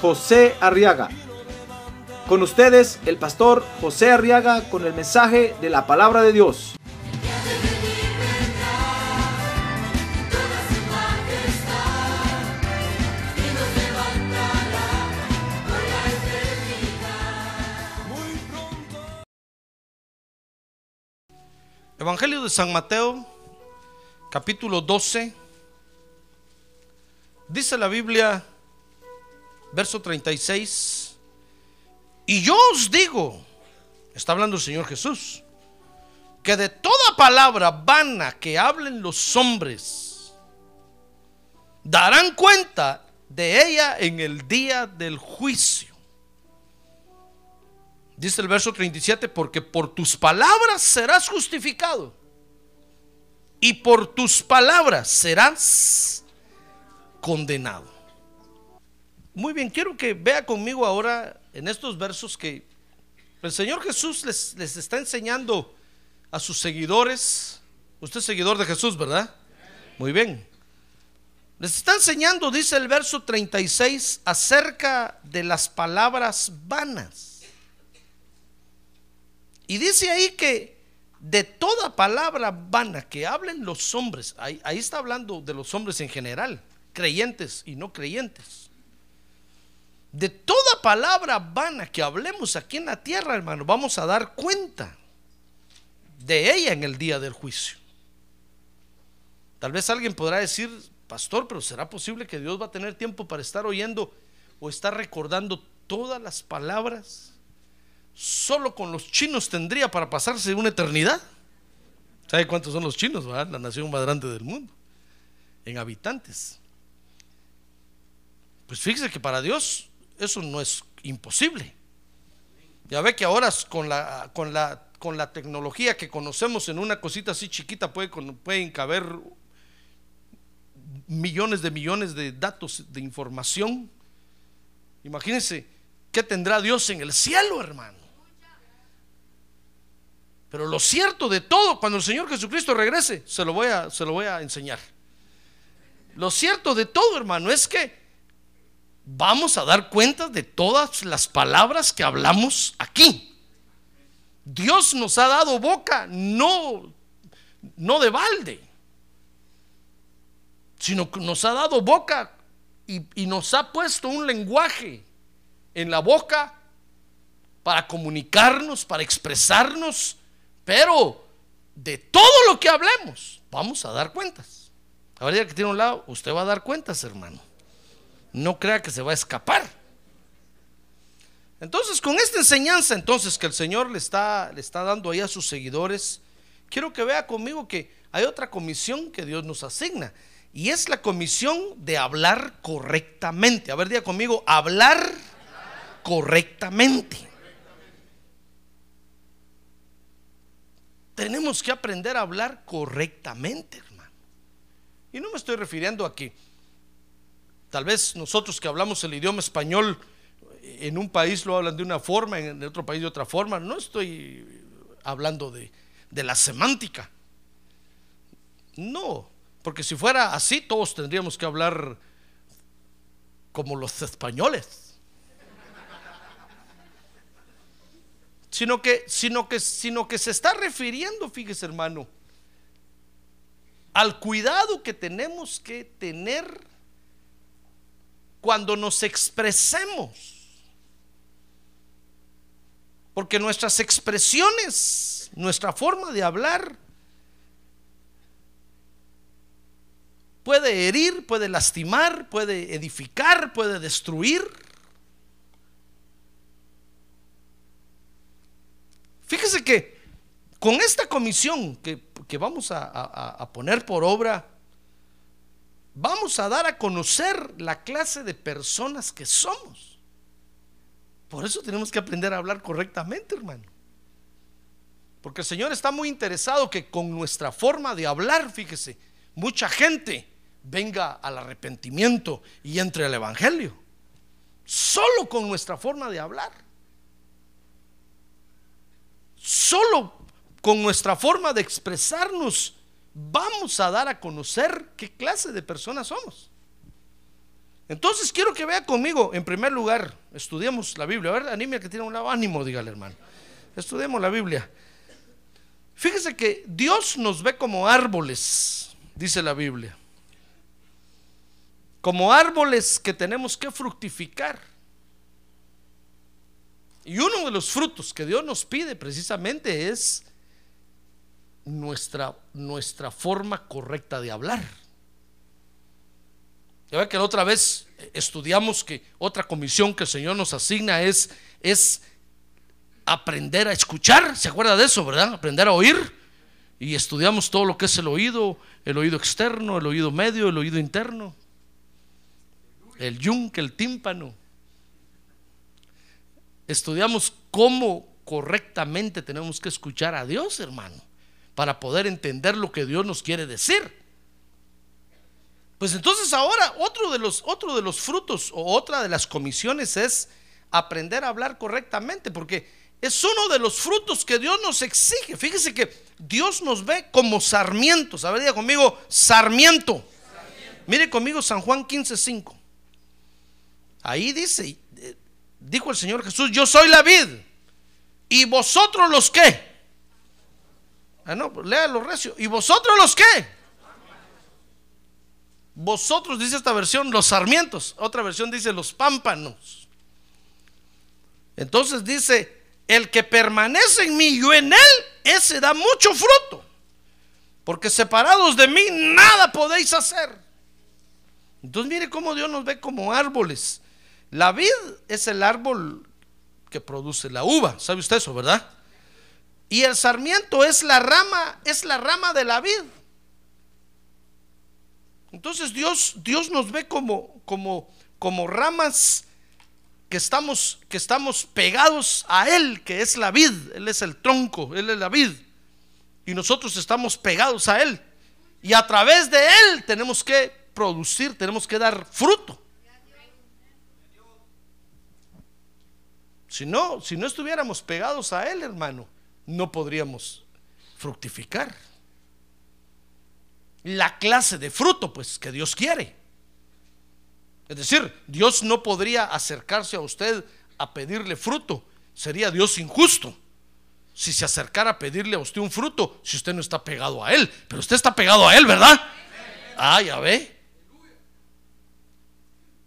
José Arriaga. Con ustedes, el pastor José Arriaga con el mensaje de la palabra de Dios. Evangelio de San Mateo, capítulo 12. Dice la Biblia, verso 36. Y yo os digo, está hablando el Señor Jesús, que de toda palabra vana que hablen los hombres, darán cuenta de ella en el día del juicio. Dice el verso 37, porque por tus palabras serás justificado y por tus palabras serás condenado. Muy bien, quiero que vea conmigo ahora en estos versos que el Señor Jesús les, les está enseñando a sus seguidores. Usted es seguidor de Jesús, ¿verdad? Muy bien. Les está enseñando, dice el verso 36, acerca de las palabras vanas. Y dice ahí que de toda palabra vana que hablen los hombres, ahí, ahí, está hablando de los hombres en general, creyentes y no creyentes. De toda palabra vana que hablemos aquí en la tierra, hermano, vamos a dar cuenta de ella en el día del juicio. Tal vez alguien podrá decir, pastor, pero ¿será posible que Dios va a tener tiempo para estar oyendo o estar recordando todas las palabras? solo con los chinos tendría para pasarse una eternidad. ¿Sabe cuántos son los chinos? La nación más grande del mundo. En habitantes. Pues fíjese que para Dios eso no es imposible. Ya ve que ahora con la, con la, con la tecnología que conocemos en una cosita así chiquita puede, pueden caber millones de millones de datos de información. Imagínense qué tendrá Dios en el cielo, hermano. Pero lo cierto de todo, cuando el Señor Jesucristo regrese, se lo voy a, se lo voy a enseñar. Lo cierto de todo, hermano, es que vamos a dar cuenta de todas las palabras que hablamos aquí. Dios nos ha dado boca, no, no de balde, sino que nos ha dado boca y, y nos ha puesto un lenguaje en la boca para comunicarnos, para expresarnos pero de todo lo que hablemos, vamos a dar cuentas. Ahora que tiene un lado, usted va a dar cuentas, hermano. No crea que se va a escapar. Entonces, con esta enseñanza entonces que el Señor le está, le está dando ahí a sus seguidores, quiero que vea conmigo que hay otra comisión que Dios nos asigna. Y es la comisión de hablar correctamente. A ver, diga conmigo, hablar correctamente. tenemos que aprender a hablar correctamente, hermano. Y no me estoy refiriendo a que tal vez nosotros que hablamos el idioma español en un país lo hablan de una forma, en otro país de otra forma. No estoy hablando de, de la semántica. No, porque si fuera así, todos tendríamos que hablar como los españoles. sino que, sino que, sino que se está refiriendo, fíjese hermano, al cuidado que tenemos que tener cuando nos expresemos. Porque nuestras expresiones, nuestra forma de hablar, puede herir, puede lastimar, puede edificar, puede destruir. Fíjese que con esta comisión que, vamos a, a poner por obra, vamos a dar a conocer la clase de personas que somos. Por eso tenemos que aprender a hablar correctamente, hermano. Porque el Señor está muy interesado que con nuestra forma de hablar, fíjese, mucha gente venga al arrepentimiento y entre al Evangelio. Solo con nuestra forma de hablar. Solo con nuestra forma de expresarnos vamos a dar a conocer qué clase de personas somos. Entonces quiero que vea conmigo, en primer lugar, estudiemos la Biblia. A ver, anime que tiene un lado ánimo, dígale hermano. Estudiemos la Biblia. Fíjese que Dios nos ve como árboles, dice la Biblia. Como árboles que tenemos que fructificar. Y uno de los frutos que Dios nos pide precisamente es nuestra, nuestra forma correcta de hablar. Ya ve que la otra vez estudiamos que otra comisión que el Señor nos asigna es, es aprender a escuchar. ¿Se acuerda de eso, verdad? Aprender a oír. Y estudiamos todo lo que es el oído, el oído externo, el oído medio, el oído interno, el yunque, el tímpano. Estudiamos cómo correctamente tenemos que escuchar a Dios, hermano, para poder entender lo que Dios nos quiere decir. Pues entonces ahora otro de los, otro de los frutos o otra de las comisiones es aprender a hablar correctamente, porque es uno de los frutos que Dios nos exige. Fíjese que Dios nos ve como sarmientos. A ver, diga conmigo, sarmiento. Mire conmigo San Juan 15:5. Ahí dice, eh, dijo el Señor Jesús, yo soy la vid. ¿Y vosotros los qué? Ah, no, léalo recio. ¿Y vosotros los qué? Vosotros, dice esta versión, los sarmientos. Otra versión dice los pámpanos. Entonces dice, el que permanece en mí, yo en él, ese da mucho fruto. Porque separados de mí, nada podéis hacer. Entonces mire cómo Dios nos ve como árboles. La vid es el árbol que produce la uva. ¿Sabe usted eso, verdad? Y el sarmiento es la rama, es la rama de la vid. Entonces Dios, Dios nos ve como, como, como ramas que estamos, que estamos pegados a Él, que es la vid, Él es el tronco, Él es la vid. Y nosotros estamos pegados a Él. Y a través de Él tenemos que producir, tenemos que dar fruto. Si no, si no estuviéramos pegados a Él, hermano, no podríamos fructificar la clase de fruto, pues, que Dios quiere. Es decir, Dios no podría acercarse a usted a pedirle fruto. Sería Dios injusto si se acercara a pedirle a usted un fruto si usted no está pegado a Él. Pero usted está pegado a Él, ¿verdad? Ah, ya ve.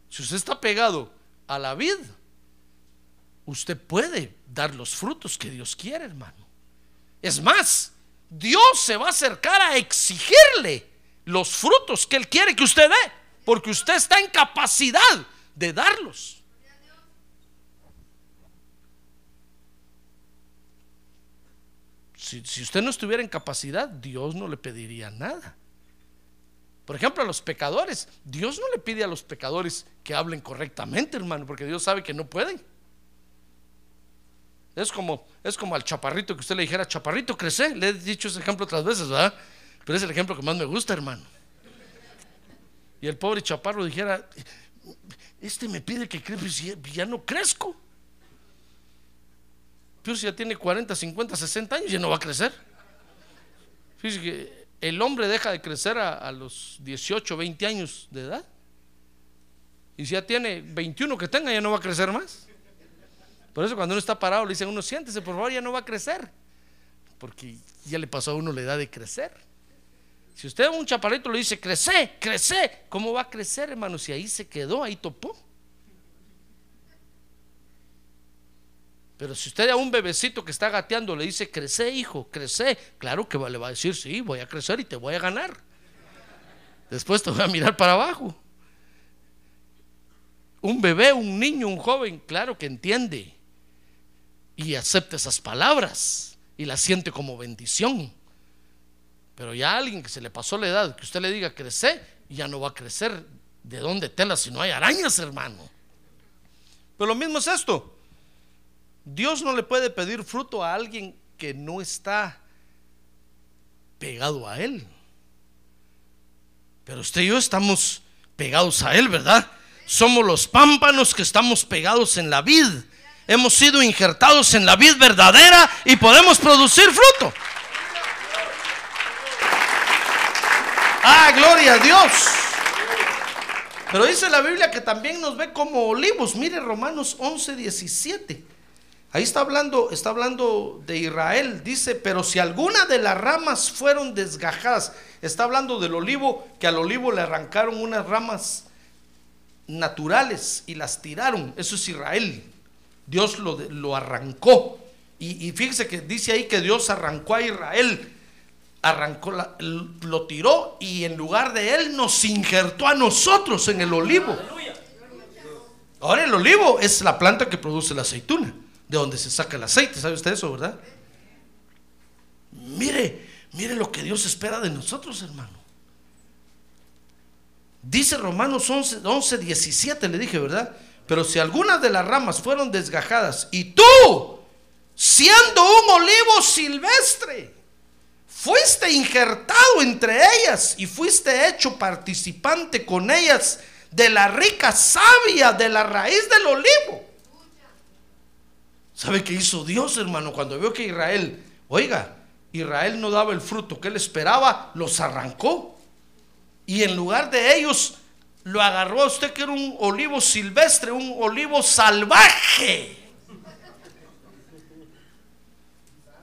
Si usted está pegado a la vid, usted puede dar los frutos que Dios quiere, hermano. Es más, Dios se va a acercar a exigirle los frutos que Él quiere que usted dé, porque usted está en capacidad de darlos. Si, usted no estuviera en capacidad, Dios no le pediría nada. Por ejemplo, a los pecadores, Dios no le pide a los pecadores que hablen correctamente, hermano, porque Dios sabe que no pueden. Es como, es como al chaparrito que usted le dijera, chaparrito, crece. Le he dicho ese ejemplo otras veces, ¿verdad? Pero es el ejemplo que más me gusta, hermano. Y el pobre chaparro dijera, este me pide que crezca, ya no crezco. Pero si ya tiene 40, 50, 60 años, ya no va a crecer. Fíjese que el hombre deja de crecer a, los 18, 20 años de edad. Y si ya tiene 21 que tenga, ya no va a crecer más. Por eso cuando uno está parado le dicen a uno, siéntese, por favor, ya no va a crecer. Porque ya le pasó a uno la edad de crecer. Si usted a un chaparrito le dice, crece, crece, ¿cómo va a crecer, hermano? Si ahí se quedó, ahí topó. Pero si usted a un bebecito que está gateando le dice, crece, hijo, crece, claro que le va a decir, sí, voy a crecer y te voy a ganar. Después te voy a mirar para abajo. Un bebé, un niño, un joven, claro que entiende y acepta esas palabras y las siente como bendición. Pero ya alguien que se le pasó la edad, que usted le diga crece, ya no va a crecer. ¿De dónde tela si no hay arañas, hermano? Pero lo mismo es esto. Dios no le puede pedir fruto a alguien que no está pegado a Él. Pero usted y yo estamos pegados a Él, ¿verdad? Somos los pámpanos que estamos pegados en la vid. Hemos sido injertados en la vid verdadera y podemos producir fruto. Ah, gloria a Dios. Pero dice la Biblia que también nos ve como olivos. Mire Romanos 11, 17. Ahí está hablando, está hablando de Israel. Dice, pero si alguna de las ramas fueron desgajadas, está hablando del olivo, que al olivo le arrancaron unas ramas naturales y las tiraron. Eso es Israel. Dios lo, lo arrancó. Y, y fíjese que dice ahí que Dios arrancó a Israel arrancó, la, lo tiró y en lugar de él nos injertó a nosotros en el olivo. Ahora el olivo es la planta que produce la aceituna, de donde se saca el aceite, ¿sabe usted eso, verdad? Mire, mire lo que Dios espera de nosotros, hermano. Dice Romanos 11, 11 17, le dije, ¿verdad? Pero si algunas de las ramas fueron desgajadas y tú, siendo un olivo silvestre, fuiste injertado entre ellas y fuiste hecho participante con ellas de la rica savia de la raíz del olivo. ¿Sabe qué hizo Dios, hermano? Cuando vio que Israel, oiga, Israel no daba el fruto que él esperaba, los arrancó. Y en lugar de ellos, lo agarró a usted que era un olivo silvestre, un olivo salvaje.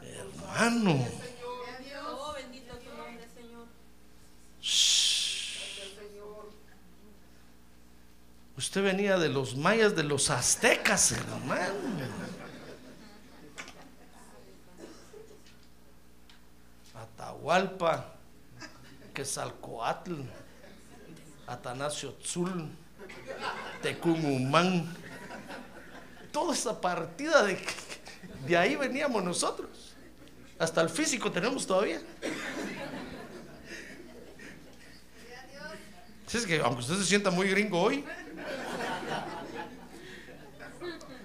Hermano. Usted venía de los mayas, de los aztecas, hermano. Atahualpa, Quetzalcoatl, Atanasio Tzul, Tecumumán. Toda esa partida de, de ahí veníamos nosotros. Hasta el físico tenemos todavía. Es que aunque usted se sienta muy gringo hoy,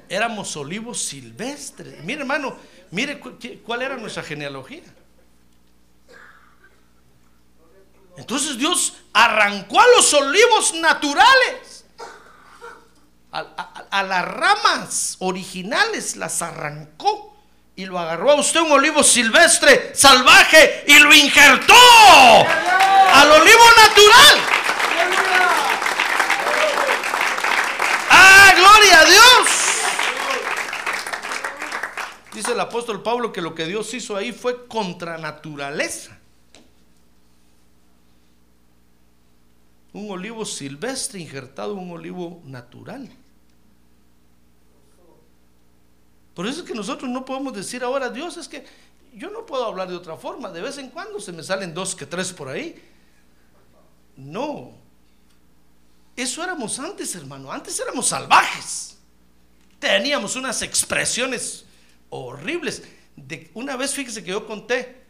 éramos olivos silvestres. Mire, hermano, mire cuál era nuestra genealogía. Entonces Dios arrancó a los olivos naturales, a, las ramas originales, las arrancó y lo agarró a usted un olivo silvestre, salvaje, y lo injertó al olivo natural. ¡Ah, gloria a Dios! Dice el apóstol Pablo que lo que Dios hizo ahí fue contra naturaleza. Un olivo silvestre injertado en un olivo natural. Por eso es que nosotros no podemos decir ahora, Dios, es que yo no puedo hablar de otra forma. De vez en cuando se me salen dos que tres por ahí. No. Eso éramos antes, hermano. Antes éramos salvajes. Teníamos unas expresiones horribles. De, una vez, fíjese que yo conté,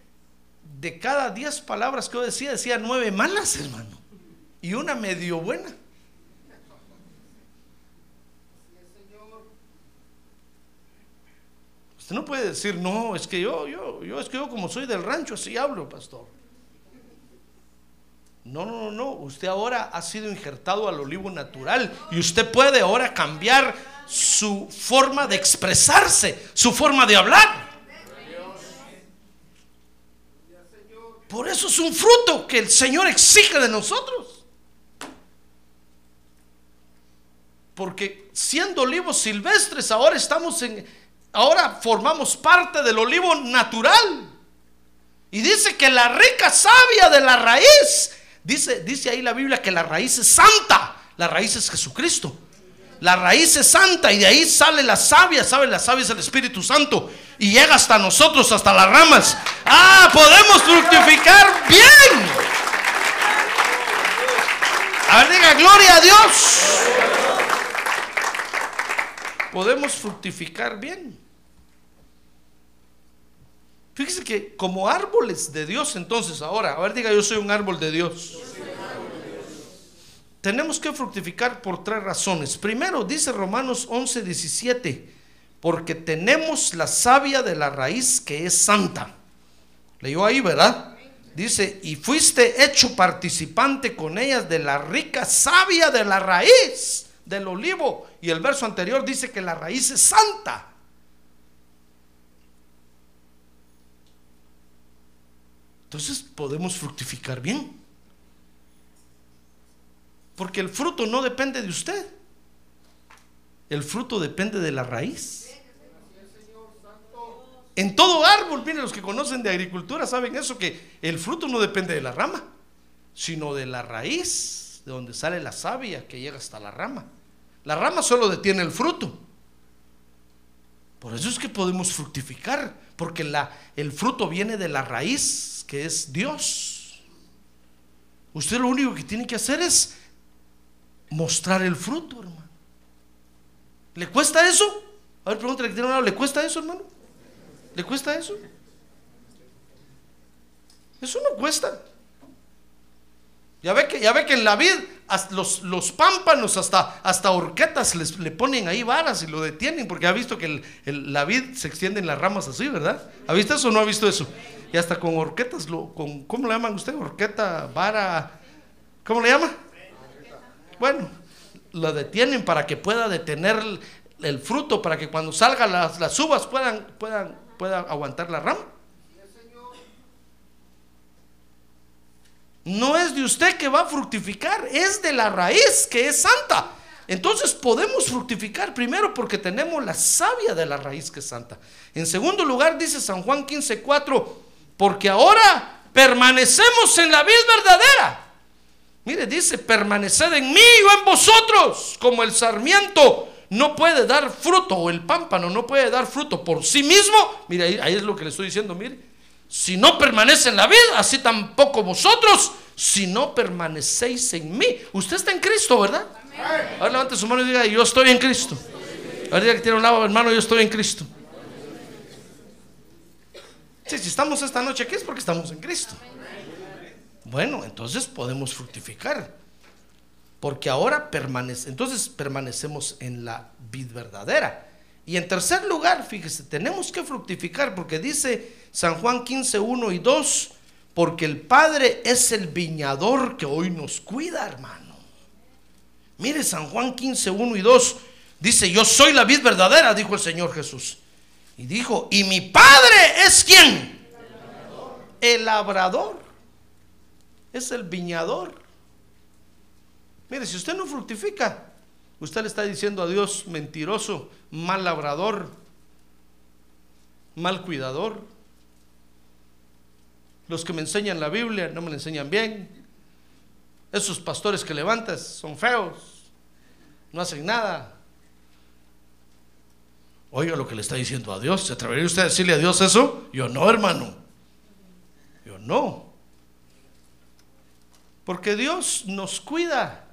de cada diez palabras que yo decía, decía nueve malas, hermano. Y una medio buena. Usted no puede decir, no, es que yo, yo, yo, es que yo como soy del rancho, así hablo, pastor. No, no, no, no. Usted ahora ha sido injertado al olivo natural y usted puede ahora cambiar su forma de expresarse, su forma de hablar. Por eso es un fruto que el Señor exige de nosotros. Porque siendo olivos silvestres, ahora estamos en, ahora formamos parte del olivo natural. Y dice que la rica savia de la raíz, dice, dice ahí la Biblia que la raíz es santa, la raíz es Jesucristo. La raíz es santa y de ahí sale la savia, ¿sabe? La savia es el Espíritu Santo y llega hasta nosotros, hasta las ramas. Ah, podemos fructificar bien. A ver, diga, gloria a Dios. Podemos fructificar bien. Fíjese que como árboles de Dios, entonces ahora, a ver, diga, yo soy un árbol de Dios. Tenemos que fructificar por tres razones. Primero, dice Romanos 11, 17, porque tenemos la savia de la raíz que es santa. Leyó ahí, ¿verdad? Dice, y fuiste hecho participante con ellas de la rica savia de la raíz del olivo. Y el verso anterior dice que la raíz es santa. Entonces podemos fructificar bien. Porque el fruto no depende de usted. El fruto depende de la raíz. En todo árbol, miren, los que conocen de agricultura saben eso, que el fruto no depende de la rama, sino de la raíz, de donde sale la savia que llega hasta la rama. La rama solo detiene el fruto. Por eso es que podemos fructificar, porque el fruto viene de la raíz, que es Dios. Usted lo único que tiene que hacer es mostrar el fruto, hermano. ¿Le cuesta eso? A ver, pregúntale que tiene un lado, ¿le cuesta eso, hermano? ¿Le cuesta eso? Eso no cuesta. Ya ve que, ya ve que en la vid los, los pámpanos hasta, hasta horquetas les, le ponen ahí varas y lo detienen porque ha visto que el, la vid se extiende en las ramas así, ¿verdad? ¿Ha visto eso o no ha visto eso? Y hasta con horquetas, lo, con, ¿cómo le llaman usted? Horqueta, vara, ¿cómo le llama? Bueno, lo detienen para que pueda detener el, fruto, para que cuando salgan las, las uvas puedan, puedan pueda aguantar la rama. No es de usted que va a fructificar, es de la raíz que es santa. Entonces podemos fructificar primero porque tenemos la savia de la raíz que es santa. En segundo lugar dice San Juan 15:4, porque ahora permanecemos en la vida verdadera. Mire, dice, permaneced en mí o en vosotros, como el sarmiento no puede dar fruto, o el pámpano no puede dar fruto por sí mismo, mire, ahí, es lo que le estoy diciendo, mire, si no permanece en la vida, así tampoco vosotros, si no permanecéis en mí. Usted está en Cristo, ¿verdad? Ahora levante su mano y diga, yo estoy en Cristo. Ahora diga que tiene un lado, hermano, yo estoy en Cristo. si estamos esta noche aquí es porque estamos en Cristo. Bueno, entonces podemos fructificar porque ahora permanece, entonces permanecemos en la vid verdadera. Y en tercer lugar, fíjese, tenemos que fructificar porque dice San Juan 15, 1 y 2, porque el Padre es el viñador que hoy nos cuida, hermano. Mire San Juan 15, 1 y 2, dice, yo soy la vid verdadera, dijo el Señor Jesús. Y dijo, y mi Padre es quién? El labrador. Es el viñador. Mire, si usted no fructifica, usted le está diciendo a Dios mentiroso, mal labrador, mal cuidador. Los que me enseñan la Biblia no me la enseñan bien. Esos pastores que levantas son feos, no hacen nada. Oiga lo que le está diciendo a Dios. ¿Se atrevería usted a decirle a Dios eso? Yo no, hermano. Yo no. Porque Dios nos cuida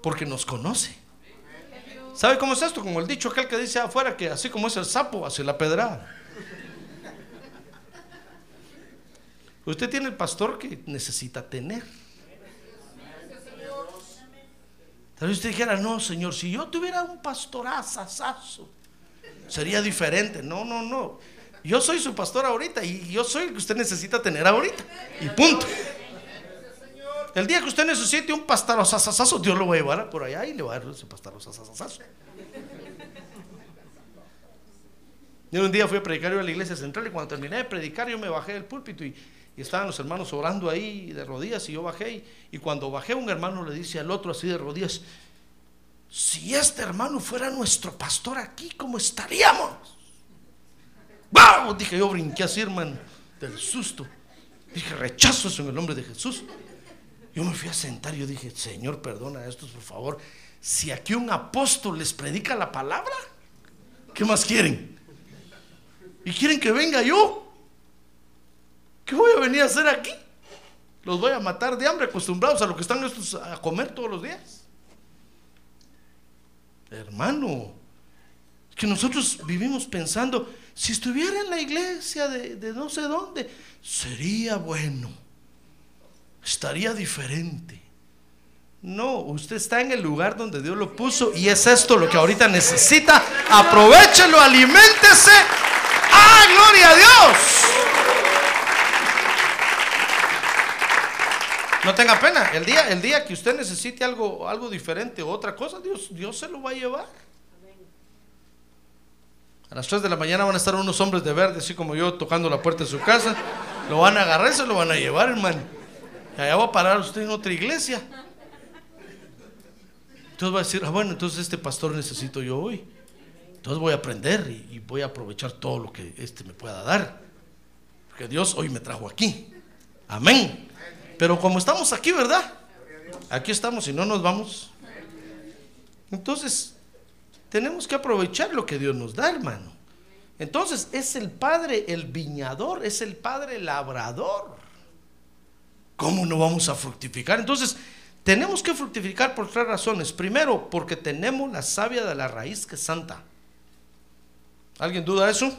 porque nos conoce. ¿Sabe cómo es esto? Como el dicho aquel que dice afuera que así como es el sapo, hace la pedrada. Usted tiene el pastor que necesita tener. Tal vez usted dijera, no, Señor, si yo tuviera un pastorazazazo, sería diferente. No, no, no. Yo soy su pastor ahorita y yo soy el que usted necesita tener ahorita. Y punto. El día que usted necesite un pastarosasasazo, Dios lo va a llevar por allá y le va a dar ese pastarosasasazo. Yo un día fui a predicar yo a la iglesia central y cuando terminé de predicar yo me bajé del púlpito y, estaban los hermanos orando ahí de rodillas y yo bajé y, cuando bajé un hermano le dice al otro así de rodillas, si este hermano fuera nuestro pastor aquí, ¿cómo estaríamos? ¡Wow! Dije yo brinqué así hermano del susto. Dije rechazo eso en el nombre de Jesús. Yo me fui a sentar y yo dije, Señor, perdona a estos, por favor. Si aquí un apóstol les predica la palabra, ¿qué más quieren? ¿Y quieren que venga yo? ¿Qué voy a venir a hacer aquí? Los voy a matar de hambre, acostumbrados a lo que están estos a comer todos los días. Hermano, que nosotros vivimos pensando, si estuviera en la iglesia de, de no sé dónde, sería bueno estaría diferente. No, usted está en el lugar donde Dios lo puso y es esto lo que ahorita necesita. Aprovechelo, aliméntese. ¡Ah, gloria a Dios! No tenga pena. El día, el día que usted necesite algo, algo diferente o otra cosa, Dios, Dios se lo va a llevar. A las 3 de la mañana van a estar unos hombres de verde, así como yo, tocando la puerta de su casa. Lo van a agarrar y se lo van a llevar, hermano. Allá va a parar usted en otra iglesia. Entonces va a decir, ah, bueno, entonces este pastor necesito yo hoy. Entonces voy a aprender y, y voy a aprovechar todo lo que este me pueda dar. Porque Dios hoy me trajo aquí. Amén. Pero como estamos aquí, ¿verdad? Aquí estamos y no nos vamos. Entonces, tenemos que aprovechar lo que Dios nos da, hermano. Entonces, es el Padre el viñador, es el Padre labrador. ¿Cómo no vamos a fructificar? Entonces, tenemos que fructificar por tres razones. Primero, porque tenemos la savia de la raíz que es santa. ¿Alguien duda eso?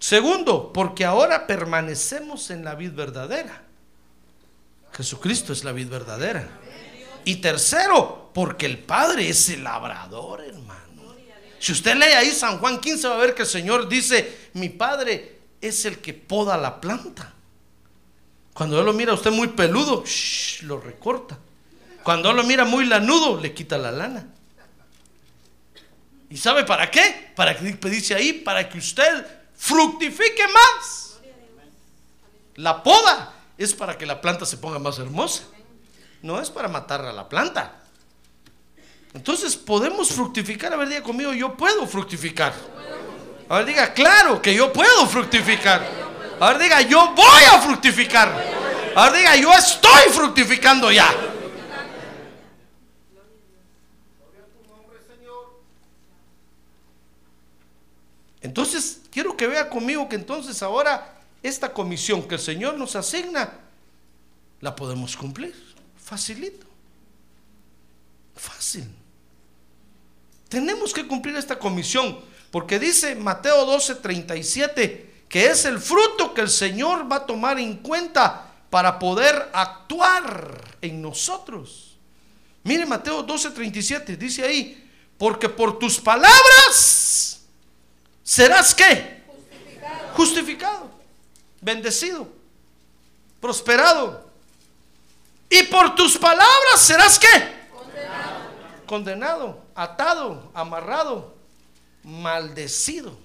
Segundo, porque ahora permanecemos en la vid verdadera. Jesucristo es la vid verdadera. Y tercero, porque el Padre es el labrador, hermano. Si usted lee ahí San Juan 15 va a ver que el Señor dice, mi Padre es el que poda la planta. Cuando Él lo mira a usted muy peludo, shh, lo recorta. Cuando Él lo mira muy lanudo, le quita la lana. ¿Y sabe para qué? Para que dice ahí, para que usted fructifique más. La poda es para que la planta se ponga más hermosa. No es para matar a la planta. Entonces podemos fructificar. A ver, diga conmigo, yo puedo fructificar. A ver, diga, claro que yo puedo fructificar. A ver, diga, yo voy a fructificar. A ver, diga, yo estoy fructificando ya. Entonces, quiero que vea conmigo que entonces ahora esta comisión que el Señor nos asigna, la podemos cumplir. Facilito. Fácil. Tenemos que cumplir esta comisión, porque dice Mateo 12, 37, que es el fruto que el Señor va a tomar en cuenta para poder actuar en nosotros. Mire Mateo 12, 37, dice ahí, porque por tus palabras serás qué? Justificado. Justificado, bendecido, prosperado. Y por tus palabras serás qué? Condenado. Condenado, atado, amarrado, maldecido.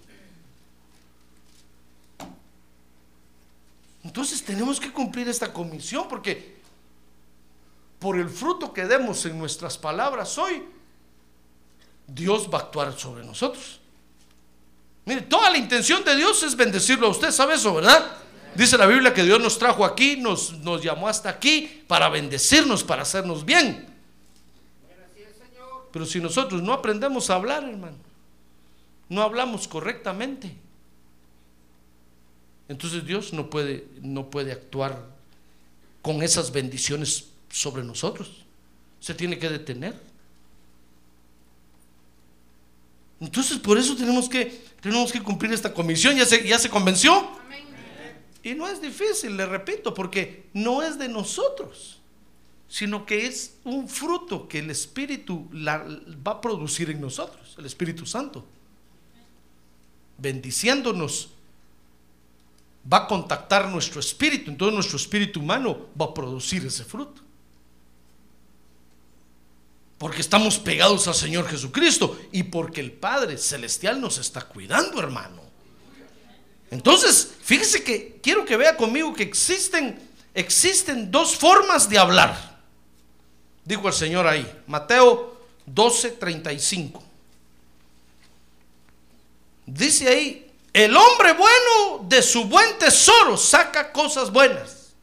Entonces tenemos que cumplir esta comisión porque por el fruto que demos en nuestras palabras hoy, Dios va a actuar sobre nosotros. Mire, toda la intención de Dios es bendecirlo a usted, ¿sabe eso, verdad? Dice la Biblia que Dios nos trajo aquí, nos, nos llamó hasta aquí para bendecirnos, para hacernos bien. Pero si nosotros no aprendemos a hablar, hermano, no hablamos correctamente, entonces Dios no puede, no puede actuar con esas bendiciones sobre nosotros. Se tiene que detener. Entonces por eso tenemos que, tenemos que cumplir esta comisión. ¿Ya se, ya se convenció? Y no es difícil, le repito, porque no es de nosotros, sino que es un fruto que el Espíritu va a producir en nosotros, el Espíritu Santo. Bendiciéndonos, va a contactar nuestro espíritu, entonces nuestro espíritu humano va a producir ese fruto. Porque estamos pegados al Señor Jesucristo y porque el Padre Celestial nos está cuidando, hermano. Entonces, fíjese que quiero que vea conmigo que existen, existen dos formas de hablar. Dijo el Señor ahí, Mateo 12, 35. Dice ahí, el hombre bueno de su buen tesoro saca cosas buenas.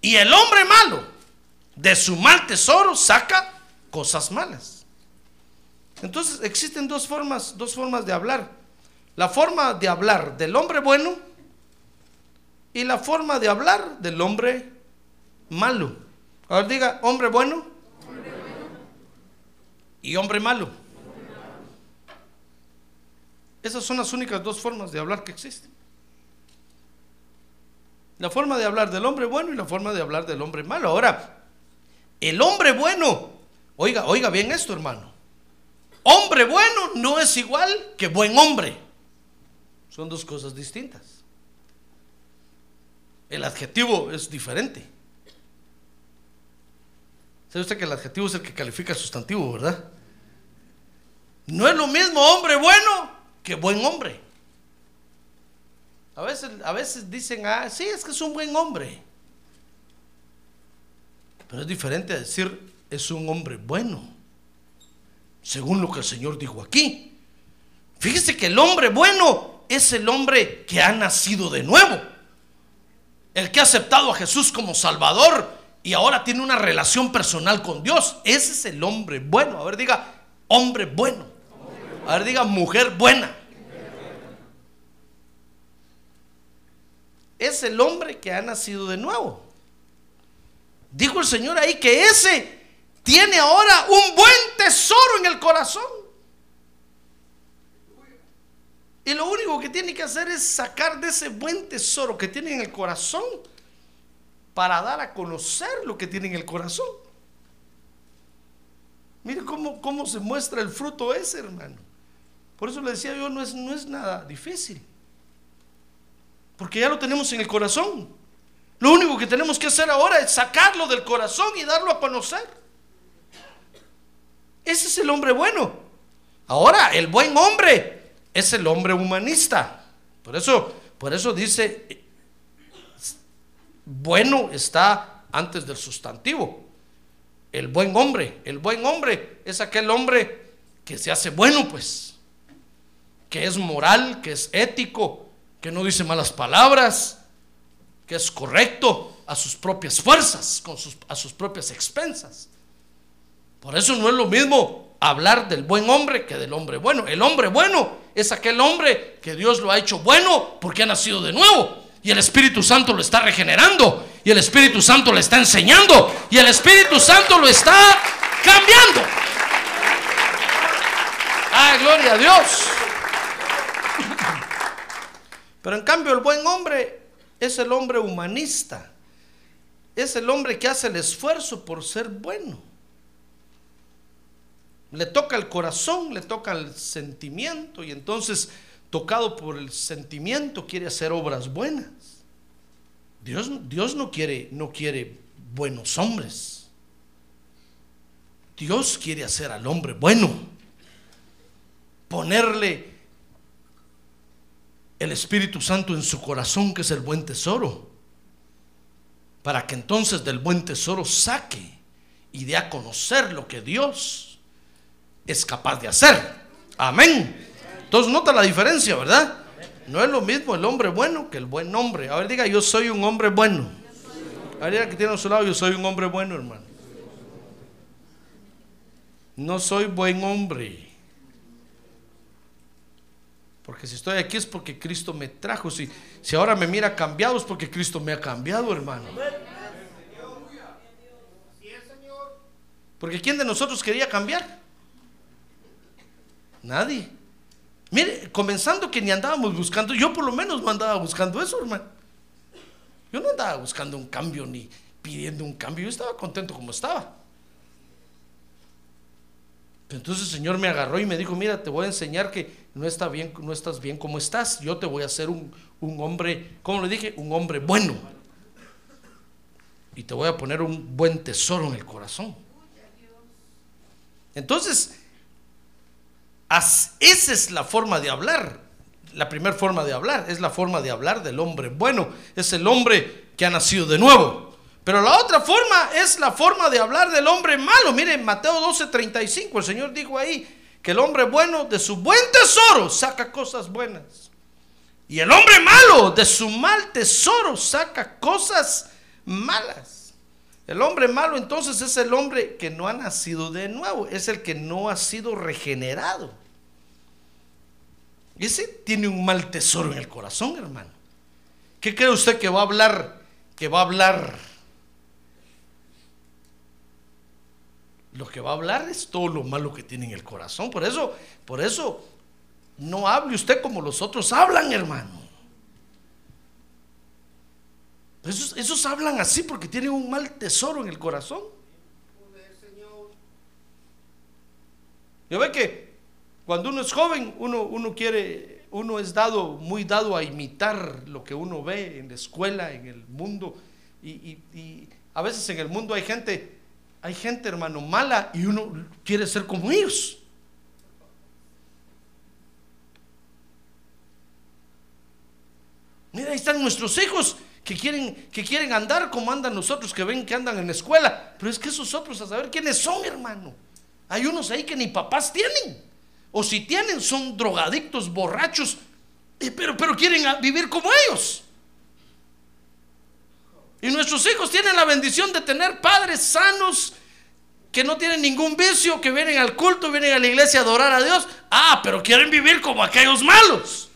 Y el hombre malo de su mal tesoro saca cosas malas. Entonces existen dos formas, dos formas de hablar. La forma de hablar del hombre bueno y la forma de hablar del hombre malo. Ahora diga, hombre bueno, y hombre malo. Esas son las únicas dos formas de hablar que existen. La forma de hablar del hombre bueno y la forma de hablar del hombre malo. Ahora, El hombre bueno, oiga, oiga bien esto, hermano. Hombre bueno no es igual que buen hombre. Son dos cosas distintas. El adjetivo es diferente. ¿Sabe usted que el adjetivo es el que califica el sustantivo, verdad? No es lo mismo hombre bueno que buen hombre. A veces, a veces dicen, ah, sí, es que es un buen hombre. Pero es diferente a decir, es un hombre bueno. Según lo que el Señor dijo aquí. Fíjese que el hombre bueno es el hombre que ha nacido de nuevo. El que ha aceptado a Jesús como Salvador y ahora tiene una relación personal con Dios. Ese es el hombre bueno. A ver, diga, hombre bueno. A ver, diga, mujer buena. Es el hombre que ha nacido de nuevo. Dijo el Señor ahí que ese tiene ahora un buen tesoro en el corazón. Y lo único que tiene que hacer es sacar de ese buen tesoro que tiene en el corazón para dar a conocer lo que tiene en el corazón. Mire cómo, cómo se muestra el fruto ese, hermano. Por eso le decía yo, no es, no es nada difícil. Porque ya lo tenemos en el corazón. Lo único que tenemos que hacer ahora es sacarlo del corazón y darlo a conocer. Ese es el hombre bueno. Ahora, el buen hombre es el hombre humanista. Por eso, por eso dice, bueno está antes del sustantivo. El buen hombre, el buen hombre es aquel hombre que se hace bueno, pues, que es moral, que es ético, que no dice malas palabras, que es correcto a sus propias fuerzas, con sus, a sus propias expensas. Por eso no es lo mismo hablar del buen hombre que del hombre bueno. El hombre bueno es aquel hombre que Dios lo ha hecho bueno porque ha nacido de nuevo. Y el Espíritu Santo lo está regenerando. Y el Espíritu Santo le está enseñando. Y el Espíritu Santo lo está cambiando. ¡Ay, gloria a Dios! Pero en cambio el buen hombre es el hombre humanista. Es el hombre que hace el esfuerzo por ser bueno. Le toca el corazón, le toca el sentimiento y entonces tocado por el sentimiento quiere hacer obras buenas. Dios, Dios no, quiere, no quiere buenos hombres. Dios quiere hacer al hombre bueno. Ponerle el Espíritu Santo en su corazón, que es el buen tesoro, para que entonces del buen tesoro saque y dé a conocer lo que Dios es capaz de hacer. Amén. Entonces nota la diferencia, ¿verdad? No es lo mismo el hombre bueno que el buen hombre. A ver, diga, yo soy un hombre bueno. A ver, diga que tiene a su lado, yo soy un hombre bueno, hermano. No soy buen hombre. Porque si estoy aquí es porque Cristo me trajo. Si, si ahora me mira cambiado es porque Cristo me ha cambiado, hermano. Porque ¿quién de nosotros quería cambiar? Nadie. Mire, comenzando que ni andábamos buscando, yo por lo menos no andaba buscando eso, hermano. Yo no andaba buscando un cambio ni pidiendo un cambio, yo estaba contento como estaba. Entonces el Señor me agarró y me dijo, mira, te voy a enseñar que no, está bien, no estás bien como estás. Yo te voy a hacer un, un hombre, ¿cómo le dije? Un hombre bueno. Y te voy a poner un buen tesoro en el corazón. Entonces, esa es la forma de hablar. La primera forma de hablar es la forma de hablar del hombre bueno. Es el hombre que ha nacido de nuevo. Pero la otra forma es la forma de hablar del hombre malo. Miren, Mateo 12:35, el Señor dijo ahí que el hombre bueno de su buen tesoro saca cosas buenas. Y el hombre malo de su mal tesoro saca cosas malas. El hombre malo entonces es el hombre que no ha nacido de nuevo, es el que no ha sido regenerado. Ese tiene un mal tesoro en el corazón, hermano. ¿Qué cree usted que va a hablar? Que va a hablar. Lo que va a hablar es todo lo malo que tiene en el corazón. Por eso, por eso, no hable usted como los otros hablan, hermano. Esos, hablan así porque tienen un mal tesoro en el corazón. Yo ve que cuando uno es joven, uno, uno quiere, uno es dado, muy dado a imitar lo que uno ve en la escuela, en el mundo. Y, a veces en el mundo hay gente, hay gente hermano mala y uno quiere ser como ellos. Mira, ahí están nuestros hijos que quieren, que quieren andar como andan nosotros, que ven que andan en la escuela. Pero es que esos otros, a saber quiénes son, hermano. Hay unos ahí que ni papás tienen. O si tienen, son drogadictos, borrachos, pero, pero quieren vivir como ellos. Y nuestros hijos tienen la bendición de tener padres sanos, que no tienen ningún vicio, que vienen al culto, vienen a la iglesia a adorar a Dios. Ah, pero quieren vivir como aquellos malos.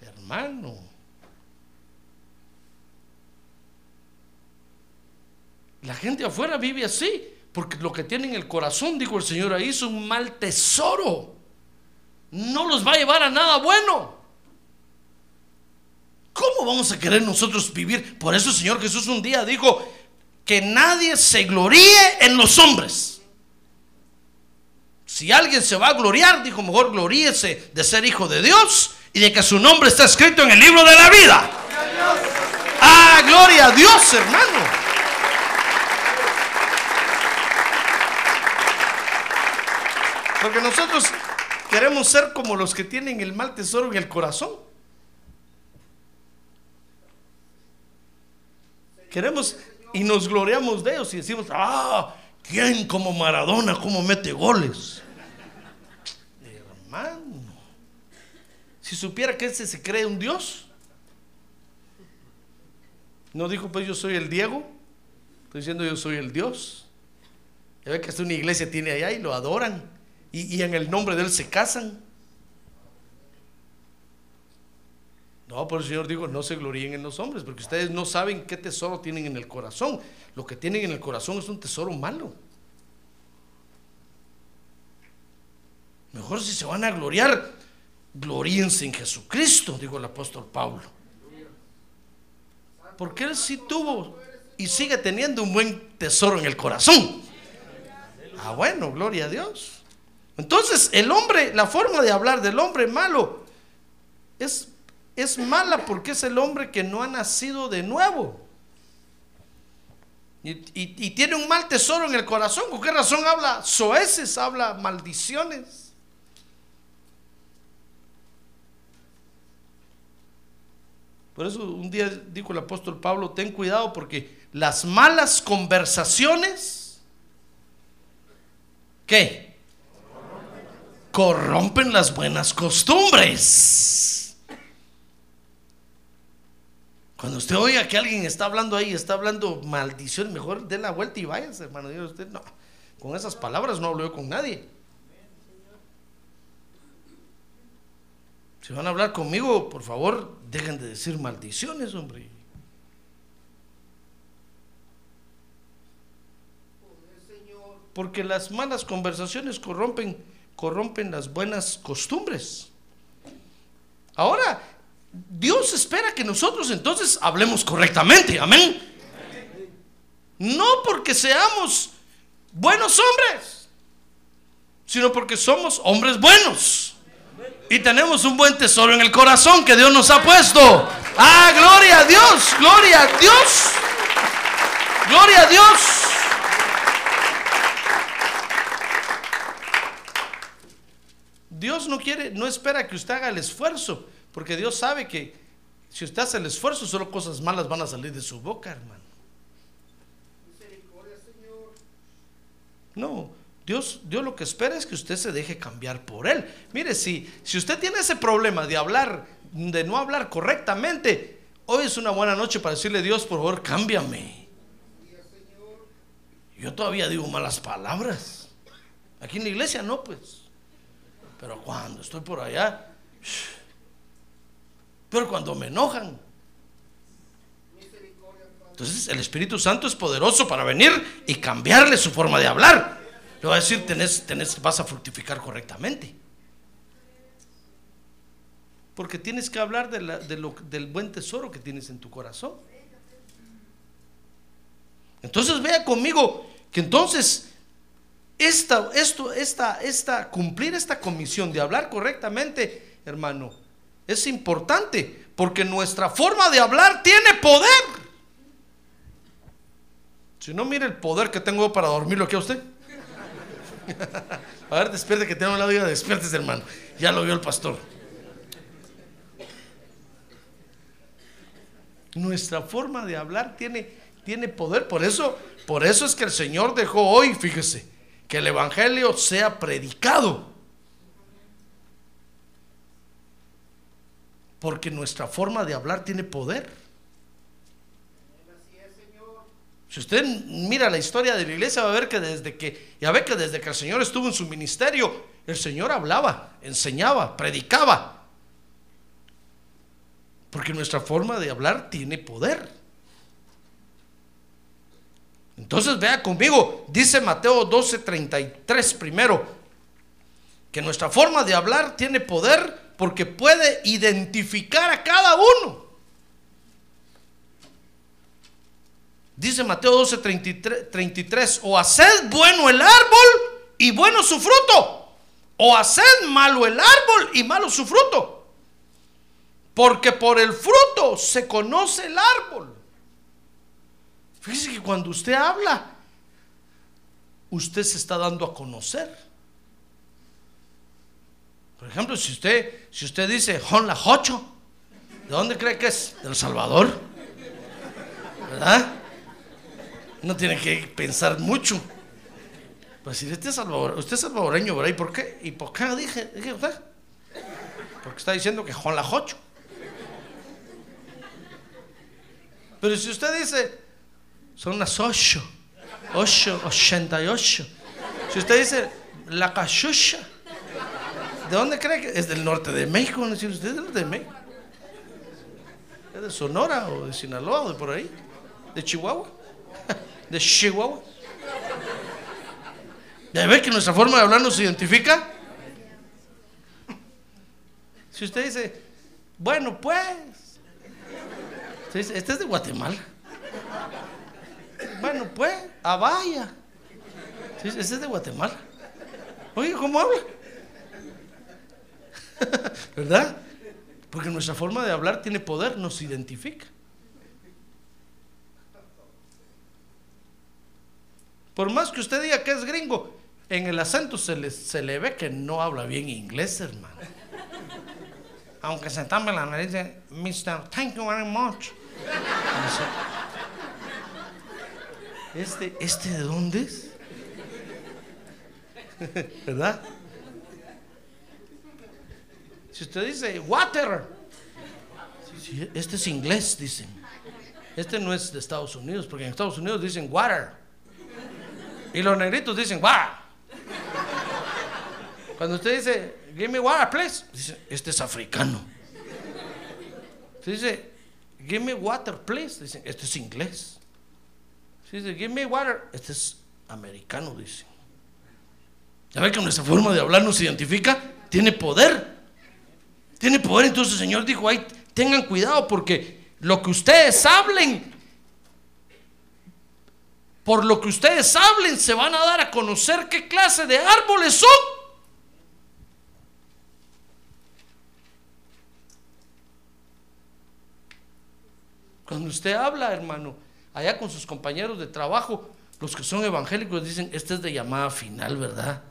Hermano. La gente afuera vive así, porque lo que tiene en el corazón, dijo el Señor ahí, es un mal tesoro. No los va a llevar a nada bueno. ¿Cómo vamos a querer nosotros vivir? Por eso el Señor Jesús un día dijo que nadie se gloríe en los hombres. Si alguien se va a gloriar, dijo, mejor gloríese de ser hijo de Dios y de que su nombre está escrito en el libro de la vida. Ah, gloria a Dios, hermano. Porque nosotros queremos ser como los que tienen el mal tesoro en el corazón. Queremos y nos gloriamos de ellos y decimos, ah, ¿quién como Maradona, cómo mete goles? Hermano, si supiera que ese se cree un Dios, no dijo, pues yo soy el Diego, estoy diciendo yo soy el Dios. Ya ve que hasta una iglesia tiene allá y lo adoran y, en el nombre de él se casan. No, por el Señor dijo, no se gloríen en los hombres, porque ustedes no saben qué tesoro tienen en el corazón. Lo que tienen en el corazón es un tesoro malo. Mejor si se van a gloriar, gloríense en Jesucristo, dijo el apóstol Pablo. Porque él sí tuvo y sigue teniendo un buen tesoro en el corazón. Ah, bueno, gloria a Dios. Entonces, el hombre, la forma de hablar del hombre malo es, es mala porque es el hombre que no ha nacido de nuevo. Y, y- tiene un mal tesoro en el corazón. ¿Por qué razón habla soeces, habla maldiciones? Por eso un día dijo el apóstol Pablo, ten cuidado porque las malas conversaciones, ¿qué? Corrompen las buenas costumbres. Cuando usted oiga que alguien está hablando ahí, está hablando maldición, mejor dé la vuelta y váyase, hermano. Diga usted, no, con esas palabras no hablo yo con nadie. Si van a hablar conmigo, por favor, dejen de decir maldiciones, hombre. Porque las malas conversaciones corrompen, corrompen las buenas costumbres. Ahora, Dios espera que nosotros entonces hablemos correctamente, amén. No porque seamos buenos hombres, sino porque somos hombres buenos. Y tenemos un buen tesoro en el corazón que Dios nos ha puesto. Ah, gloria a Dios, gloria a Dios. Gloria a Dios. Dios no quiere, no espera que usted haga el esfuerzo, porque Dios sabe que si usted hace el esfuerzo, solo cosas malas van a salir de su boca, hermano. No, Dios, Dios lo que espera es que usted se deje cambiar por Él. Mire, si, si usted tiene ese problema de hablar, de no hablar correctamente, hoy es una buena noche para decirle, Dios, por favor, cámbiame. Yo todavía digo malas palabras. Aquí en la iglesia no, pues. Pero cuando estoy por allá, pero cuando me enojan. Entonces el Espíritu Santo es poderoso para venir y cambiarle su forma de hablar. Le va a decir, tenés, tenés, vas a fructificar correctamente. Porque tienes que hablar de la- de lo- del buen tesoro que tienes en tu corazón. Entonces vea conmigo que entonces esta, esto, esta, esta, cumplir esta comisión de hablar correctamente, hermano, es importante porque nuestra forma de hablar tiene poder. Si no, mire el poder que tengo para dormirlo aquí a usted. a ver, despierte que tengo la vida, despiertes, hermano. Ya lo vio el pastor. Nuestra forma de hablar tiene, tiene poder. Por eso, por eso es que el Señor dejó hoy, fíjese, que el Evangelio sea predicado. Porque nuestra forma de hablar tiene poder. Si usted mira la historia de la iglesia, va a ver que desde que, ya ve que desde que el Señor estuvo en su ministerio, el Señor hablaba, enseñaba, predicaba. Porque nuestra forma de hablar tiene poder. Entonces vea conmigo, dice Mateo 12:33 primero, que nuestra forma de hablar tiene poder porque puede identificar a cada uno. Dice Mateo 12, 33, o haced bueno el árbol y bueno su fruto, o haced malo el árbol y malo su fruto. Porque por el fruto se conoce el árbol. Fíjese que cuando usted habla, usted se está dando a conocer. Por ejemplo, si usted, si usted dice Jon la Jocho, ¿de dónde cree que es? ¿De El Salvador? ¿Verdad? no tiene que pensar mucho. Pues si este usted es salvadoreño, ¿verdad? ¿Y por qué? ¿Y por qué dije, dije usted? Porque está diciendo que Juan la Jocho. Pero si usted dice, son las 8, 8, 88. Si usted dice, la cachucha, ¿de dónde cree que es del norte de México? ¿No? Si usted es del norte de México. ¿Es de Sonora o de Sinaloa o de por ahí? ¿De Chihuahua? de Chihuahua. ¿Ya ve que nuestra forma de hablar nos identifica? Si usted dice, bueno, pues. este es de Guatemala. Pues, a vaya. Este es de Guatemala. Oye, ¿cómo habla? ¿Verdad? Porque nuestra forma de hablar tiene poder, nos identifica. Por más que usted diga que es gringo, en el acento se le, ve que no habla bien inglés, hermano. Aunque se la nariz, Mr. Thank you very much. Este, ¿Este de dónde es? ¿Verdad? Si usted dice water, este es inglés, dicen. Este no es de Estados Unidos, porque en Estados Unidos dicen water. Y los negritos dicen, guau. Cuando usted dice, give me water, please, dice, este es africano. Si dice, give me water, please, dice, este es inglés. Dice, give me water, este es americano, dice. ¿Ya ve que nuestra forma de hablar nos identifica? Tiene poder. Tiene poder. Entonces el Señor dijo, ahí tengan cuidado porque lo que ustedes hablen por lo que ustedes hablen, se van a dar a conocer qué clase de árboles son. Cuando usted habla, hermano, allá con sus compañeros de trabajo, los que son evangélicos dicen, este es de llamada final, ¿verdad?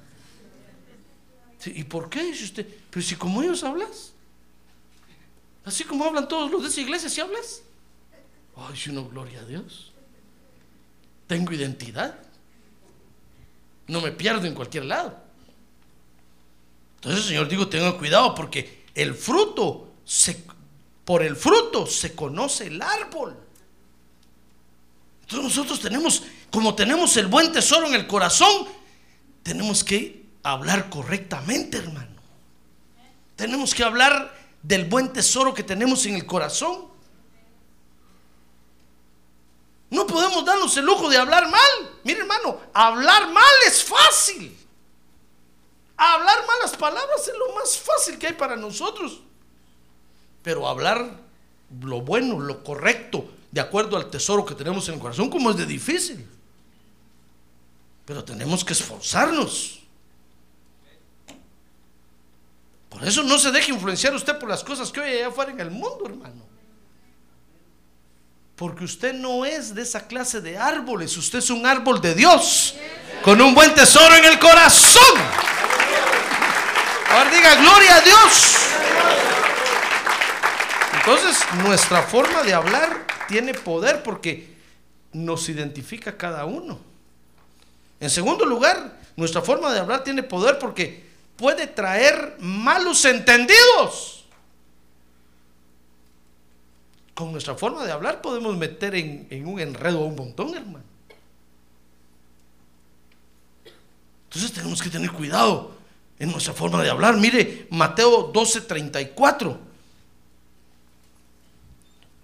¿Y por qué dice usted? Pero si como ellos hablas, así como hablan todos los de esa iglesia, si hablas, ay, si no, gloria a Dios tengo identidad. No me pierdo en cualquier lado. Entonces, Señor, digo, tengan cuidado porque el fruto, se, por el fruto se conoce el árbol. Entonces nosotros tenemos, como tenemos el buen tesoro en el corazón, tenemos que hablar correctamente, hermano. Tenemos que hablar del buen tesoro que tenemos en el corazón. No podemos darnos el lujo de hablar mal. Mire hermano, hablar mal es fácil. Hablar malas palabras es lo más fácil que hay para nosotros. Pero hablar lo bueno, lo correcto, de acuerdo al tesoro que tenemos en el corazón, como es de difícil. Pero tenemos que esforzarnos. Por eso no se deje influenciar usted por las cosas que hoy allá afuera en el mundo, hermano. Porque usted no es de esa clase de árboles, usted es un árbol de Dios, con un buen tesoro en el corazón. Ahora diga, gloria a Dios. Entonces, nuestra forma de hablar tiene poder porque nos identifica cada uno. En segundo lugar, nuestra forma de hablar tiene poder porque puede traer malos entendidos. Con nuestra forma de hablar podemos meter en, un enredo a un montón, hermano. Entonces tenemos que tener cuidado en nuestra forma de hablar. Mire, Mateo 12:34.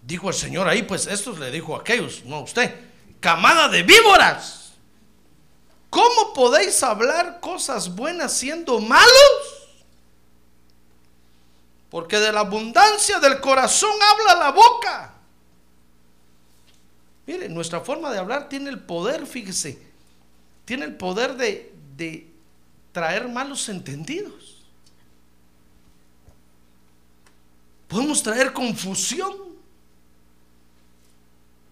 Dijo el Señor ahí, pues esto le dijo a aquellos, no a usted. Camada de víboras. ¿Cómo podéis hablar cosas buenas siendo malos? Porque de la abundancia del corazón habla la boca. Mire, nuestra forma de hablar tiene el poder, fíjese, tiene el poder de, de traer malos entendidos. Podemos traer confusión.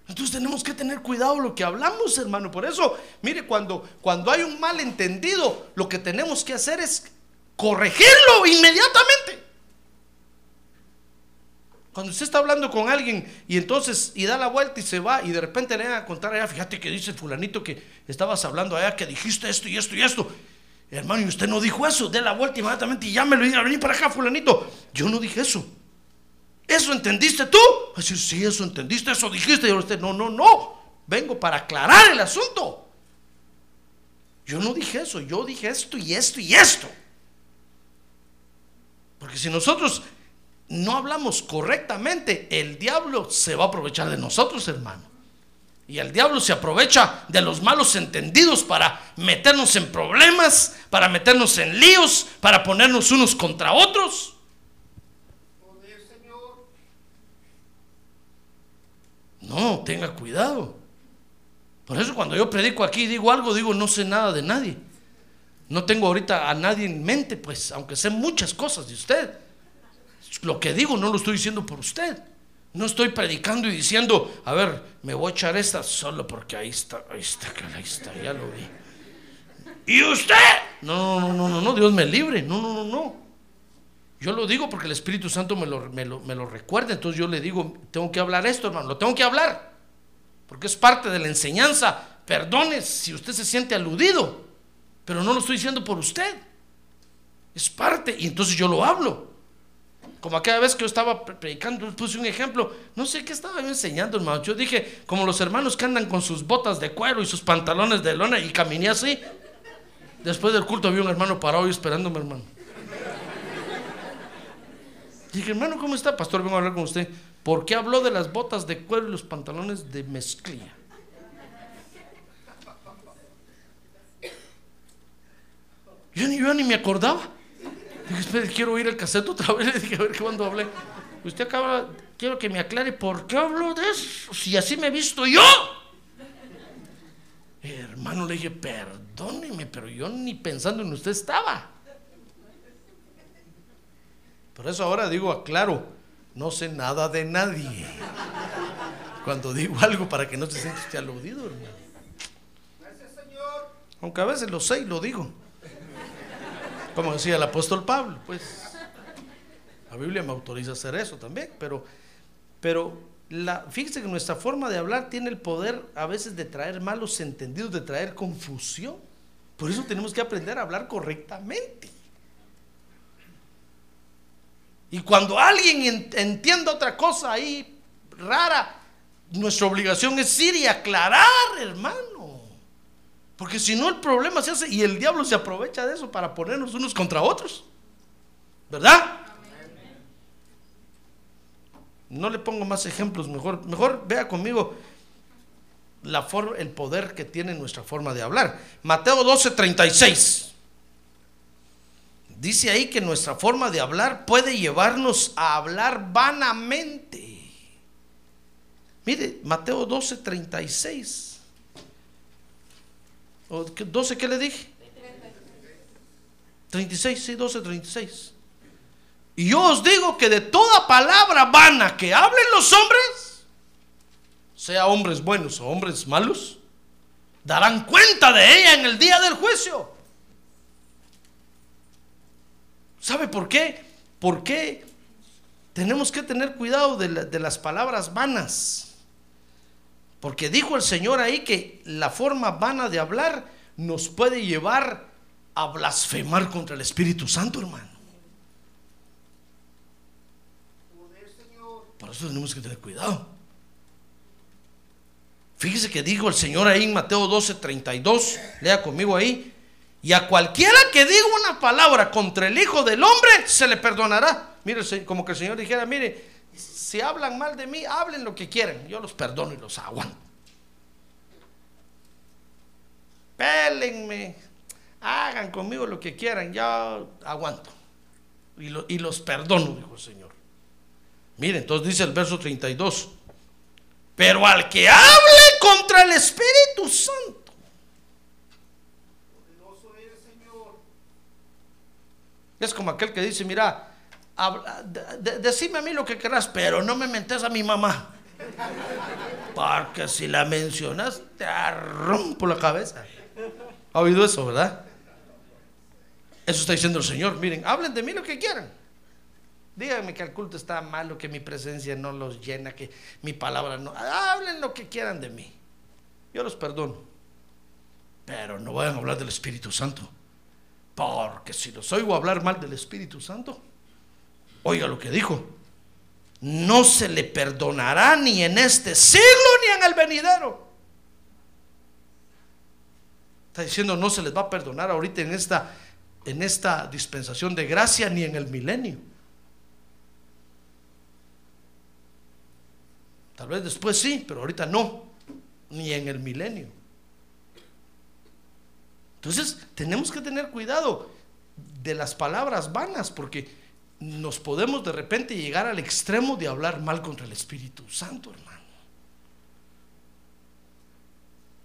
Entonces tenemos que tener cuidado lo que hablamos, hermano. Por eso, mire, cuando, cuando hay un malentendido, lo que tenemos que hacer es corregirlo inmediatamente. Cuando usted está hablando con alguien y entonces y da la vuelta y se va y de repente le van a contar allá, fíjate que dice fulanito que estabas hablando allá, que dijiste esto y esto y esto. Hermano, y usted no dijo eso, dé la vuelta inmediatamente y llámelo y diga, vení para acá, fulanito. Yo no dije eso. ¿Eso entendiste tú? Así, sí, eso entendiste, eso dijiste. Y usted, no, no, no. Vengo para aclarar el asunto. Yo no dije eso, yo dije esto y esto y esto. Porque si nosotros no hablamos correctamente, el diablo se va a aprovechar de nosotros, hermano. Y el diablo se aprovecha de los malos entendidos para meternos en problemas, para meternos en líos, para ponernos unos contra otros. No, tenga cuidado. Por eso cuando yo predico aquí digo algo, digo no sé nada de nadie. No tengo ahorita a nadie en mente, pues, aunque sé muchas cosas de usted. Lo que digo no lo estoy diciendo por usted. No estoy predicando y diciendo, a ver, me voy a echar esta solo porque ahí está, ahí está, ahí está, ya lo vi. ¿Y usted? No, no, no, no, no, Dios me libre. No, no, no. Yo lo digo porque el Espíritu Santo me lo, me, lo, me lo, recuerda, entonces yo le digo, tengo que hablar esto, hermano, lo tengo que hablar, porque es parte de la enseñanza. Perdone si usted se siente aludido, pero no lo estoy diciendo por usted, es parte, y entonces yo lo hablo. Como aquella vez que yo estaba predicando, puse un ejemplo, no sé qué estaba yo enseñando, hermano. Yo dije, como los hermanos que andan con sus botas de cuero y sus pantalones de lona, y caminé así. Después del culto había un hermano parado y esperándome, hermano. Dije, hermano, ¿cómo está? Pastor, vengo a hablar con usted. ¿Por qué habló de las botas de cuero y los pantalones de mezclilla? Yo ni, yo ni me acordaba. Dije, espere, quiero oír el cassette otra vez. Le dije, a ver cuándo hablé. Usted acaba, quiero que me aclare por qué habló de eso, si así me he visto yo. Hermano, le dije, perdóneme, pero yo ni pensando en usted estaba. Por eso ahora digo, aclaro, no sé nada de nadie. Cuando digo algo para que no se sienta usted aludido, hermano. Aunque a veces lo sé y lo digo. Como decía el apóstol Pablo, pues la Biblia me autoriza a hacer eso también, pero, pero la, fíjese que nuestra forma de hablar tiene el poder a veces de traer malos entendidos, de traer confusión. Por eso tenemos que aprender a hablar correctamente. Y cuando alguien entienda otra cosa ahí rara, nuestra obligación es ir y aclarar, hermano. Porque si no el problema se hace y el diablo se aprovecha de eso para ponernos unos contra otros. ¿Verdad? No le pongo más ejemplos, mejor, mejor vea conmigo la el poder que tiene nuestra forma de hablar. Mateo 12, 36. Dice ahí que nuestra forma de hablar puede llevarnos a hablar vanamente. Mire, Mateo 12, 36. ¿O qué- 12 qué le dije? 36, sí, 12, 36. Y yo os digo que de toda palabra vana que hablen los hombres, sea hombres buenos o hombres malos, darán cuenta de ella en el día del juicio. ¿Sabe por qué? ¿Por qué tenemos que tener cuidado de las palabras vanas? Porque dijo el Señor ahí que la forma vana de hablar nos puede llevar a blasfemar contra el Espíritu Santo, hermano. Por eso tenemos que tener cuidado. Fíjese que dijo el Señor ahí en Mateo 12, 32, lea conmigo ahí, y a cualquiera que diga una palabra contra el Hijo del Hombre, se le perdonará. Mire, como que el Señor dijera, mire, si hablan mal de mí, hablen lo que quieran, yo los perdono y los aguanto. Pélenme, hagan conmigo lo que quieran, yo aguanto. Y, y los perdono, dijo el Señor. Mire, entonces dice el verso 32. Pero al que hable contra el Espíritu Santo. Es como aquel que dice, mira, habla- de- de- decime a mí lo que querrás, pero no me mentes a mi mamá. Porque si la mencionas, te rompo la cabeza. ¿Ha oído eso, verdad? Eso está diciendo el Señor. Miren, hablen de mí lo que quieran. Díganme que el culto está malo, que mi presencia no los llena, que mi palabra no. Hablen lo que quieran de mí. Yo los perdono. Pero no vayan a hablar del Espíritu Santo. Porque si los oigo hablar mal del Espíritu Santo, oiga lo que dijo. No se le perdonará ni en este siglo ni en el venidero. Está diciendo no se les va a perdonar ahorita en esta, en esta dispensación de gracia ni en el milenio. Tal vez después sí, pero ahorita no, ni en el milenio. Entonces, tenemos que tener cuidado de las palabras vanas, porque nos podemos de repente llegar al extremo de hablar mal contra el Espíritu Santo, hermano.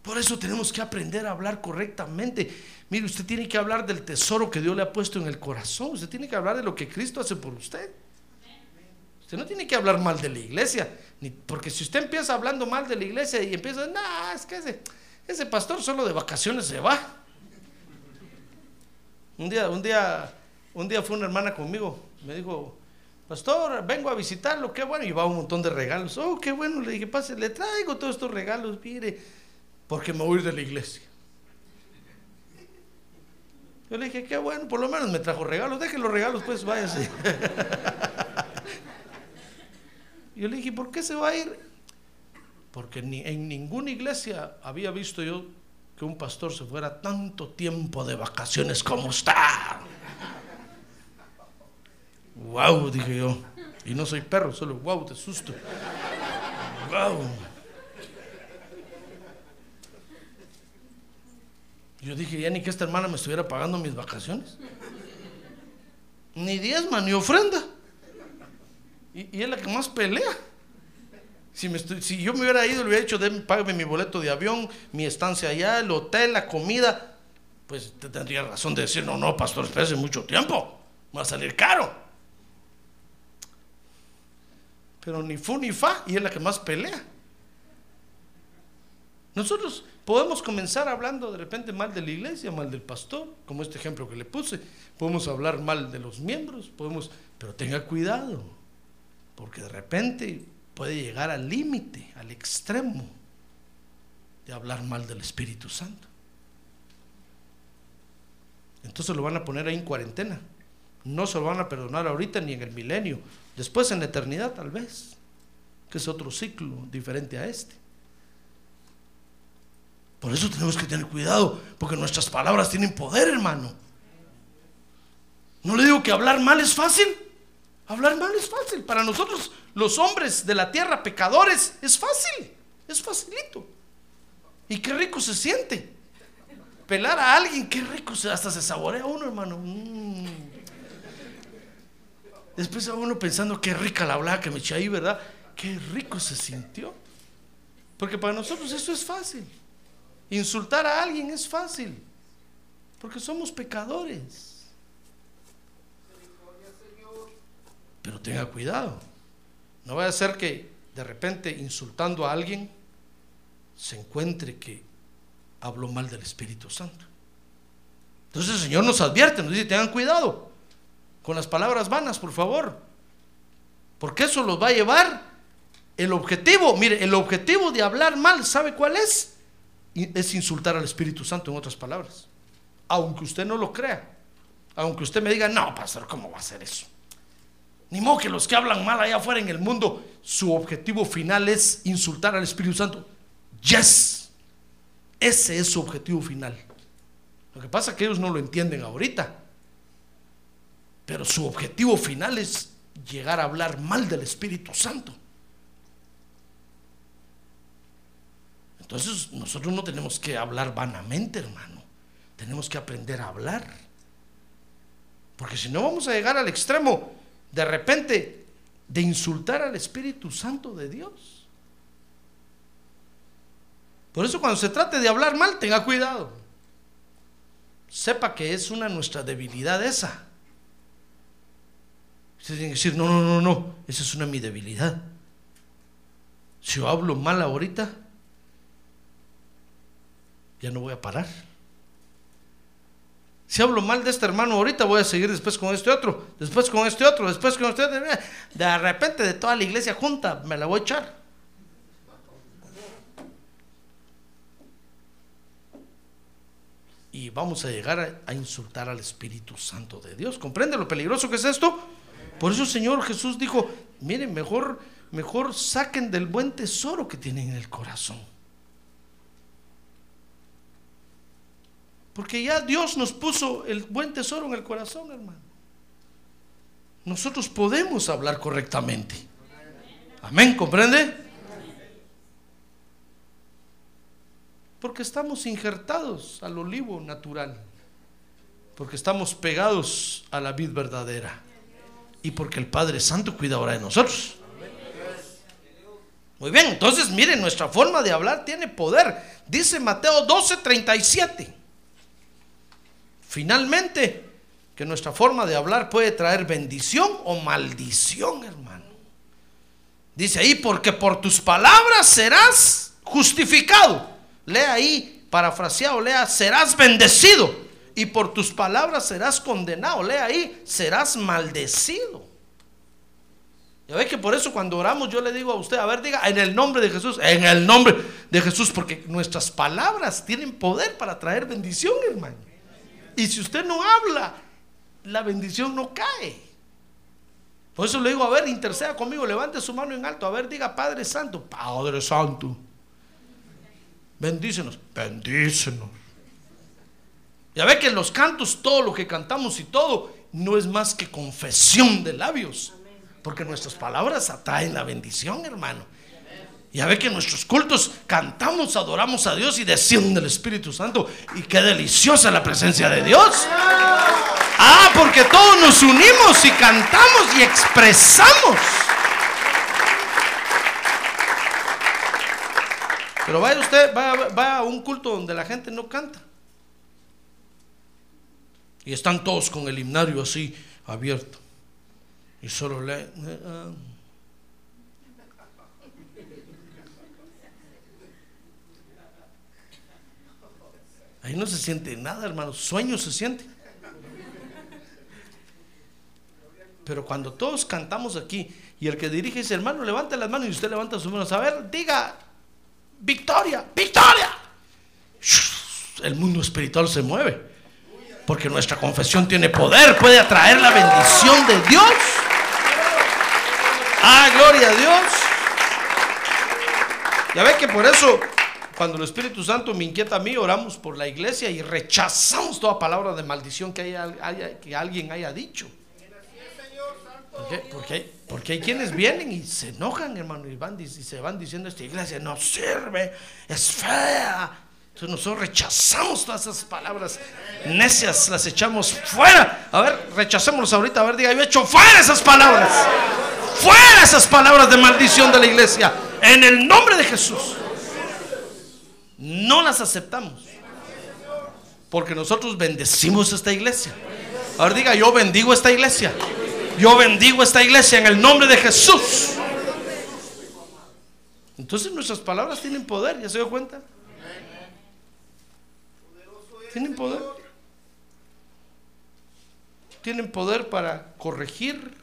Por eso tenemos que aprender a hablar correctamente. Mire, usted tiene que hablar del tesoro que Dios le ha puesto en el corazón. Usted tiene que hablar de lo que Cristo hace por usted. Usted no tiene que hablar mal de la iglesia, ni, porque si usted empieza hablando mal de la iglesia y empieza, no, es que ese, ese pastor solo de vacaciones se va. Un día, un día, un día fue una hermana conmigo, me dijo, pastor, vengo a visitarlo, qué bueno, llevaba un montón de regalos. Oh, qué bueno, le dije, pase, le traigo todos estos regalos, mire, porque me voy a ir de la iglesia. Yo le dije, qué bueno, por lo menos me trajo regalos, deje los regalos, pues váyase. Yo le dije, ¿por qué se va a ir? Porque ni, en ninguna iglesia había visto yo que un pastor se fuera tanto tiempo de vacaciones como está. Wow, dije yo. Y no soy perro, solo wow, de susto. Wow. Yo dije, ya ni que esta hermana me estuviera pagando mis vacaciones. Ni diezma, ni ofrenda. Y, y es la que más pelea. Si, yo me hubiera ido, le hubiera dicho, "Deme- págame mi boleto de avión, mi estancia allá, el hotel, la comida, pues te tendría razón de decir, no, no, pastor, espérese mucho tiempo, va a salir caro. Pero ni fu ni fa, y es la que más pelea. Nosotros podemos comenzar hablando de repente mal de la iglesia, mal del pastor, como este ejemplo que le puse. Podemos hablar mal de los miembros, podemos, pero tenga cuidado, porque de repente puede llegar al límite, al extremo de hablar mal del Espíritu Santo. Entonces lo van a poner ahí en cuarentena. No se lo van a perdonar ahorita ni en el milenio. Después en la eternidad tal vez, que es otro ciclo diferente a este. Por eso tenemos que tener cuidado, porque nuestras palabras tienen poder, hermano. No le digo que hablar mal es fácil. Hablar mal es fácil. Para nosotros, los hombres de la tierra, pecadores, es fácil. Es facilito. Y qué rico se siente. Pelar a alguien, qué rico se, hasta se saborea uno, hermano. Mm. Después a uno pensando qué rica la que me eché ahí, ¿verdad? Qué rico se sintió. Porque para nosotros eso es fácil. Insultar a alguien es fácil, porque somos pecadores. Pero tenga cuidado, no vaya a ser que de repente insultando a alguien se encuentre que habló mal del Espíritu Santo. Entonces el Señor nos advierte, nos dice, tengan cuidado con las palabras vanas, por favor. Porque eso los va a llevar. El objetivo, mire, el objetivo de hablar mal, ¿sabe cuál es? Es insultar al Espíritu Santo, en otras palabras. Aunque usted no lo crea. Aunque usted me diga, no, pastor, ¿cómo va a ser eso? Ni modo que los que hablan mal allá afuera en el mundo, su objetivo final es insultar al Espíritu Santo. Yes. Ese es su objetivo final. Lo que pasa es que ellos no lo entienden ahorita. Pero su objetivo final es llegar a hablar mal del Espíritu Santo. Entonces nosotros no tenemos que hablar vanamente, hermano. Tenemos que aprender a hablar. Porque si no vamos a llegar al extremo de repente de insultar al Espíritu Santo de Dios. Por eso cuando se trate de hablar mal, tenga cuidado. Sepa que es una nuestra debilidad esa. Usted tiene que decir, no, no, no, no, esa es una mi debilidad. Si yo hablo mal ahorita, ya no voy a parar. Si hablo mal de este hermano ahorita, voy a seguir después con este otro, después con este otro, después con este otro. De repente de toda la iglesia junta me la voy a echar. Y vamos a llegar a, insultar al Espíritu Santo de Dios. ¿Comprende lo peligroso que es esto? Por eso el Señor Jesús dijo, miren, mejor, mejor saquen del buen tesoro que tienen en el corazón. Porque ya Dios nos puso el buen tesoro en el corazón, hermano. Nosotros podemos hablar correctamente. Amén, ¿comprende? Porque estamos injertados al olivo natural. Porque estamos pegados a la vid verdadera. Y porque el Padre Santo cuida ahora de nosotros. Muy bien, entonces miren, nuestra forma de hablar tiene poder. Dice Mateo 12, 37. Finalmente, que nuestra forma de hablar puede traer bendición o maldición, hermano. Dice ahí, porque por tus palabras serás justificado. Lea ahí, parafraseado, lea, serás bendecido. Y por tus palabras serás condenado. Lea ahí, serás maldecido. Ya ve que por eso cuando oramos yo le digo a usted, a ver, diga, en el nombre de Jesús, en el nombre de Jesús, porque nuestras palabras tienen poder para traer bendición, hermano. Y si usted no habla, la bendición no cae. Por eso le digo, a ver, interceda conmigo, levante su mano en alto, a ver, diga Padre Santo, Padre Santo, bendícenos, bendícenos. Ya ve que en los cantos, todo lo que cantamos y todo, no es más que confesión de labios. Porque nuestras palabras atraen la bendición, hermano. Ya ve que en nuestros cultos cantamos, adoramos a Dios y desciende el Espíritu Santo. Y qué deliciosa la presencia de Dios. Ah, porque todos nos unimos y cantamos y expresamos. Pero vaya usted, va, a un culto donde la gente no canta. Y están todos con el himnario así abierto. Y solo le... No se siente nada, hermano. Sueño se siente. Pero cuando todos cantamos aquí y el que dirige dice, hermano, levanta las manos y usted levanta sus manos. A ver, diga, victoria, victoria. El mundo espiritual se mueve. Porque nuestra confesión tiene poder, puede atraer la bendición de Dios. Ah, gloria a Dios. Ya ve que por eso cuando el Espíritu Santo me inquieta a mí, oramos por la iglesia y rechazamos toda palabra de maldición que, haya, que alguien haya dicho. Porque, porque, hay quienes vienen y se enojan, hermano, y, van, y se van diciendo: Esta iglesia no sirve, es fea. Entonces nosotros rechazamos todas esas palabras necias, las echamos fuera. A ver, rechacémoslas ahorita. A ver, diga: Yo echo fuera esas palabras. Fuera esas palabras de maldición de la iglesia. En el nombre de Jesús. No las aceptamos. Porque nosotros bendecimos esta iglesia. Ahora diga, yo bendigo esta iglesia. Yo bendigo esta iglesia en el nombre de Jesús. Entonces nuestras palabras tienen poder, ¿ya se dio cuenta? Tienen poder. Tienen poder para corregir.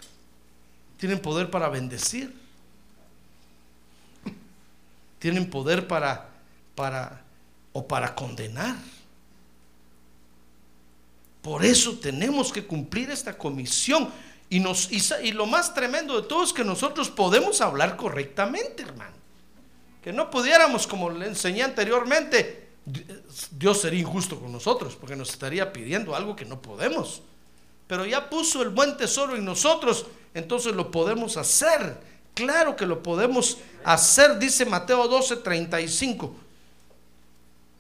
Tienen poder para bendecir. Tienen poder para, para, o para condenar. Por eso tenemos que cumplir esta comisión. Y, nos, y, lo más tremendo de todo es que nosotros podemos hablar correctamente, hermano. Que no pudiéramos, como le enseñé anteriormente, Dios sería injusto con nosotros, porque nos estaría pidiendo algo que no podemos. Pero ya puso el buen tesoro en nosotros, entonces lo podemos hacer. Claro que lo podemos hacer, dice Mateo 12, 35.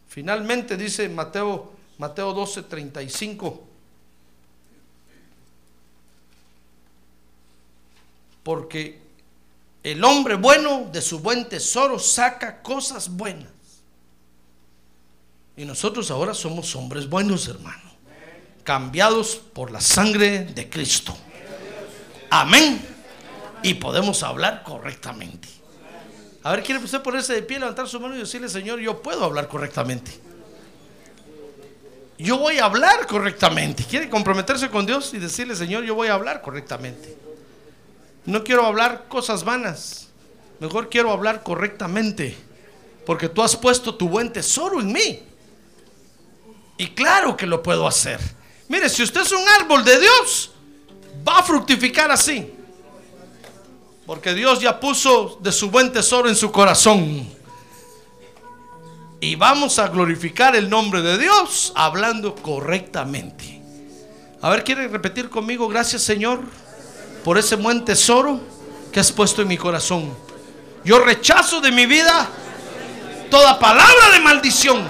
Finalmente dice Mateo Mateo 12, 35. Porque el hombre bueno de su buen tesoro saca cosas buenas. Y nosotros ahora somos hombres buenos, hermano. Cambiados por la sangre de Cristo. Amén. Y podemos hablar correctamente. A ver, ¿quiere usted ponerse de pie, levantar su mano y decirle, Señor, yo puedo hablar correctamente? yo voy a hablar correctamente. ¿Quiere comprometerse con Dios y decirle, Señor, yo voy a hablar correctamente? No quiero hablar cosas vanas. Mejor quiero hablar correctamente. Porque tú has puesto tu buen tesoro en mí. Y claro que lo puedo hacer. Mire, si usted es un árbol de Dios, va a fructificar así. Porque Dios ya puso de su buen tesoro en su corazón y vamos a glorificar el nombre de Dios hablando correctamente. A ver, ¿quiere repetir conmigo? Gracias Señor por ese buen tesoro que has puesto en mi corazón. Yo rechazo de mi vida toda palabra de maldición,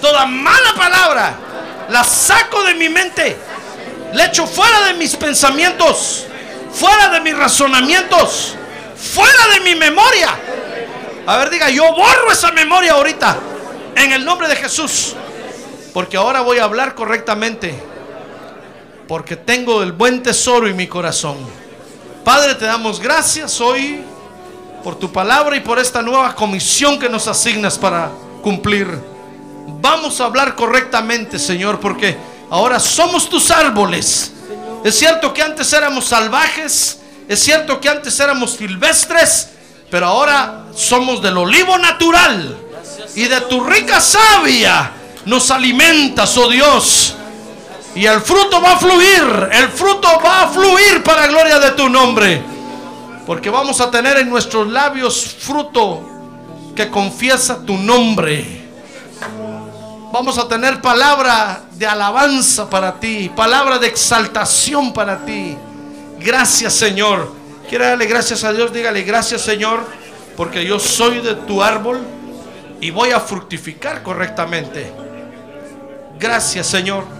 toda mala palabra, la saco de mi mente, le echo fuera de mis pensamientos, fuera de mis razonamientos, fuera de mi memoria. A ver, diga, yo borro esa memoria ahorita en el nombre de Jesús. Porque ahora voy a hablar correctamente. Porque tengo el buen tesoro en mi corazón. Padre, te damos gracias hoy por tu palabra y por esta nueva comisión que nos asignas para cumplir. Vamos a hablar correctamente, Señor, porque ahora somos tus árboles. Es cierto que antes éramos salvajes, es cierto que antes éramos silvestres, pero ahora somos del olivo natural y de tu rica savia nos alimentas, oh Dios. Y el fruto va a fluir, el fruto va a fluir para gloria de tu nombre. Porque vamos a tener en nuestros labios fruto que confiesa tu nombre. Vamos a tener palabra de alabanza para ti, palabra de exaltación para ti. Gracias Señor. Quiere darle gracias a Dios, dígale gracias Señor, porque yo soy de tu árbol y voy a fructificar correctamente. Gracias Señor.